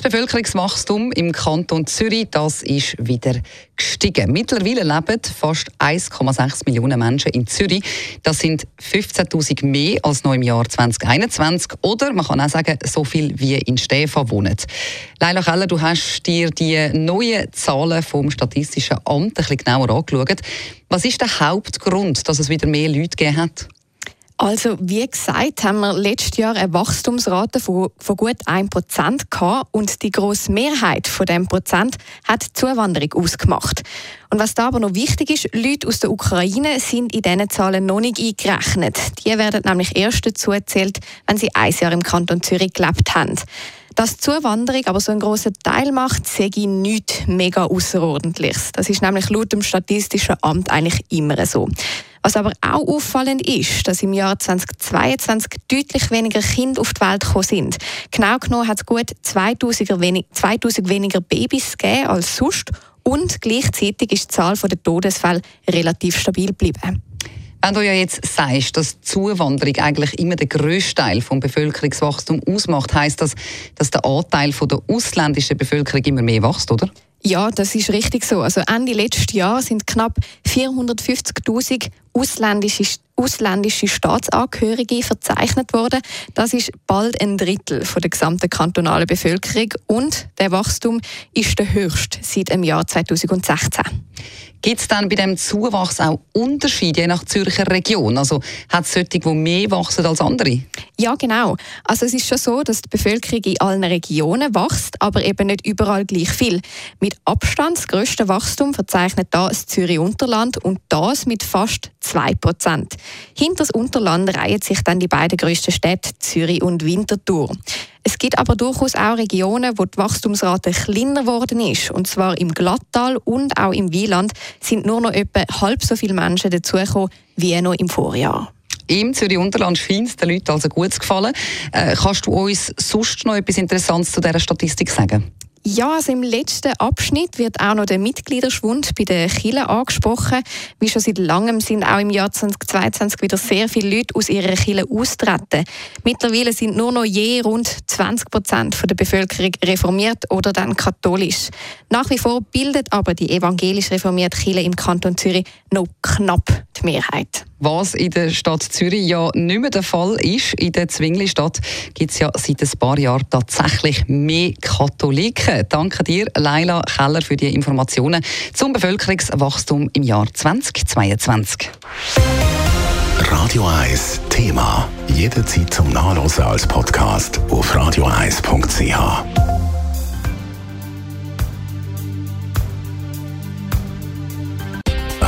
Das Bevölkerungswachstum im Kanton Zürich das ist wieder gestiegen. Mittlerweile leben fast 1,6 Millionen Menschen in Zürich. Das sind 15.000 mehr als noch im Jahr 2021. Oder man kann auch sagen, so viel wie in Stefan wohnen. Leila Keller, du hast dir die neuen Zahlen vom Statistischen Amt ein bisschen genauer angeschaut. Was ist der Hauptgrund, dass es wieder mehr Leute gegeben hat? Also, wie gesagt, haben wir letztes Jahr eine Wachstumsrate von, von gut 1% gehabt und die grosse Mehrheit von dem Prozent hat Zuwanderung ausgemacht. Und was da aber noch wichtig ist, Leute aus der Ukraine sind in diesen Zahlen noch nicht eingerechnet. Die werden nämlich erst dazu gezählt, wenn sie ein Jahr im Kanton Zürich gelebt haben. Dass Zuwanderung aber so einen grossen Teil macht, sehe ich nichts mega Außerordentliches. Das ist nämlich laut dem Statistischen Amt eigentlich immer so. Was aber auch auffallend ist, dass im Jahr 2022 deutlich weniger Kinder auf die Welt gekommen sind. Genau genommen hat es gut 2000, wenig, 2000 weniger Babys gegeben als sonst und gleichzeitig ist die Zahl der Todesfälle relativ stabil geblieben. Wenn du ja jetzt sagst, dass Zuwanderung eigentlich immer der grösste Teil vom Bevölkerungswachstum ausmacht, heißt das, dass der Anteil der ausländischen Bevölkerung immer mehr wächst, oder? Ja, das ist richtig so. Also Ende letzten Jahr sind knapp 450.000 ausländische, ausländische Staatsangehörige verzeichnet worden. Das ist bald ein Drittel von der gesamten kantonalen Bevölkerung und der Wachstum ist der höchste seit dem Jahr 2016. Gibt es dann bei dem Zuwachs auch Unterschiede je nach Zürcher Region? Also hat es solche, die mehr wachsen als andere? Ja, genau. Also es ist schon so, dass die Bevölkerung in allen Regionen wächst, aber eben nicht überall gleich viel. Mit Abstand das grösste Wachstum verzeichnet da das Zürich-Unterland und das mit fast 2%. Hinter das Unterland reihen sich dann die beiden grössten Städte Zürich und Winterthur. Es gibt aber durchaus auch Regionen, wo die Wachstumsrate kleiner geworden ist. Und zwar im Glattal und auch im Wieland sind nur noch etwa halb so viele Menschen dazugekommen wie noch im Vorjahr. Im Zürich-Unterland scheint es den Leuten also gut zu gefallen. Äh, kannst du uns sonst noch etwas Interessantes zu dieser Statistik sagen? Ja, also im letzten Abschnitt wird auch noch der Mitgliederschwund bei den Kirchen angesprochen. Wie schon seit langem sind auch im Jahr 2022 wieder sehr viele Leute aus ihrer Kirche austreten. Mittlerweile sind nur noch je rund 20 Prozent der Bevölkerung reformiert oder dann katholisch. Nach wie vor bildet aber die evangelisch reformierte Kirche im Kanton Zürich noch knapp die Mehrheit. Was in der Stadt Zürich ja nicht mehr der Fall ist. In der Zwingli-Stadt gibt es ja seit ein paar Jahren tatsächlich mehr Katholiken. Danke dir, Leila Keller, für die Informationen zum Bevölkerungswachstum im Jahr 2022. Radio 1 Thema. Jederzeit zum Nachlesen als Podcast auf radio1.ch.